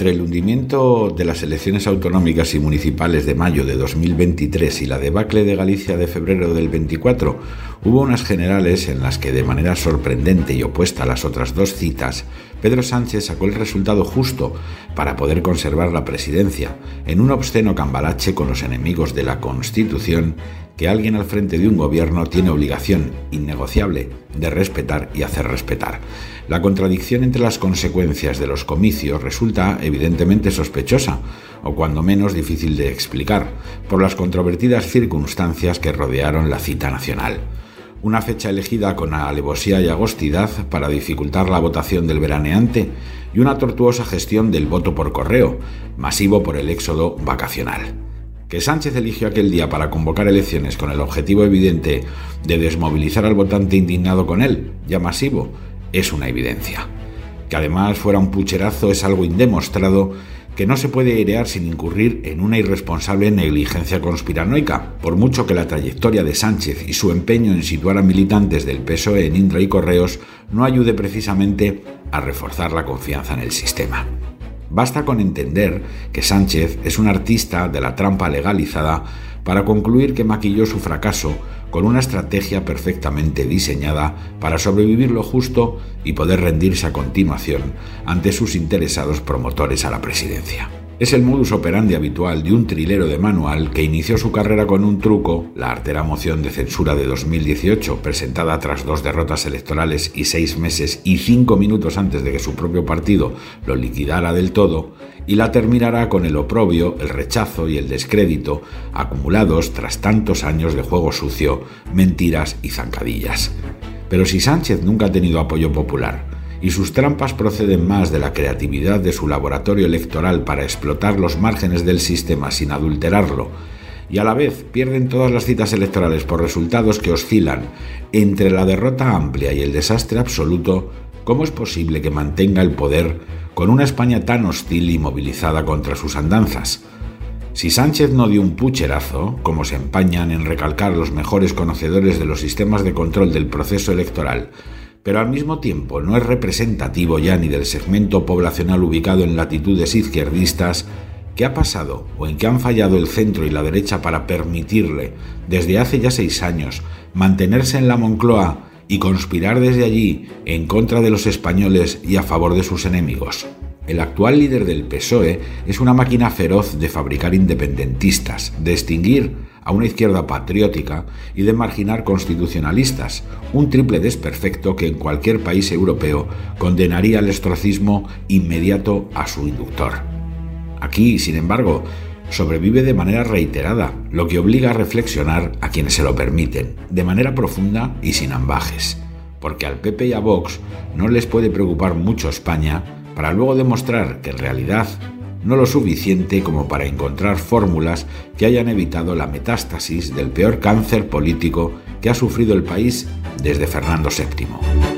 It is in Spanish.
Entre el hundimiento de las elecciones autonómicas y municipales de mayo de 2023 y la debacle de Galicia de febrero del 24, hubo unas generales en las que, de manera sorprendente y opuesta a las otras dos citas, Pedro Sánchez sacó el resultado justo para poder conservar la presidencia, en un obsceno cambalache con los enemigos de la Constitución que alguien al frente de un gobierno tiene obligación innegociable de respetar y hacer respetar. La contradicción entre las consecuencias de los comicios resulta evidentemente sospechosa, o cuando menos difícil de explicar, por las controvertidas circunstancias que rodearon la cita nacional. Una fecha elegida con alevosía y agostidad para dificultar la votación del veraneante y una tortuosa gestión del voto por correo, masivo por el éxodo vacacional. Que Sánchez eligió aquel día para convocar elecciones con el objetivo evidente de desmovilizar al votante indignado con él, ya masivo, es una evidencia. Que además fuera un pucherazo es algo indemostrado que no se puede airear sin incurrir en una irresponsable negligencia conspiranoica, por mucho que la trayectoria de Sánchez y su empeño en situar a militantes del PSOE en Indra y Correos no ayude precisamente a reforzar la confianza en el sistema. Basta con entender que Sánchez es un artista de la trampa legalizada para concluir que maquilló su fracaso con una estrategia perfectamente diseñada para sobrevivir lo justo y poder rendirse a continuación ante sus interesados promotores a la presidencia. Es el modus operandi habitual de un trilero de manual que inició su carrera con un truco, la artera moción de censura de 2018, presentada tras dos derrotas electorales y seis meses y cinco minutos antes de que su propio partido lo liquidara del todo, y la terminará con el oprobio, el rechazo y el descrédito acumulados tras tantos años de juego sucio, mentiras y zancadillas. Pero si Sánchez nunca ha tenido apoyo popular, y sus trampas proceden más de la creatividad de su laboratorio electoral para explotar los márgenes del sistema sin adulterarlo, y a la vez pierden todas las citas electorales por resultados que oscilan entre la derrota amplia y el desastre absoluto, ¿cómo es posible que mantenga el poder con una España tan hostil y movilizada contra sus andanzas? Si Sánchez no dio un pucherazo, como se empañan en recalcar los mejores conocedores de los sistemas de control del proceso electoral, pero al mismo tiempo no es representativo ya ni del segmento poblacional ubicado en latitudes izquierdistas, ¿qué ha pasado o en qué han fallado el centro y la derecha para permitirle, desde hace ya seis años, mantenerse en la Moncloa y conspirar desde allí en contra de los españoles y a favor de sus enemigos? El actual líder del PSOE es una máquina feroz de fabricar independentistas, de extinguir a una izquierda patriótica y de marginar constitucionalistas, un triple desperfecto que en cualquier país europeo condenaría el estrocismo inmediato a su inductor. Aquí, sin embargo, sobrevive de manera reiterada, lo que obliga a reflexionar a quienes se lo permiten, de manera profunda y sin ambajes, porque al PP y a Vox no les puede preocupar mucho España para luego demostrar que en realidad no lo suficiente como para encontrar fórmulas que hayan evitado la metástasis del peor cáncer político que ha sufrido el país desde Fernando VII.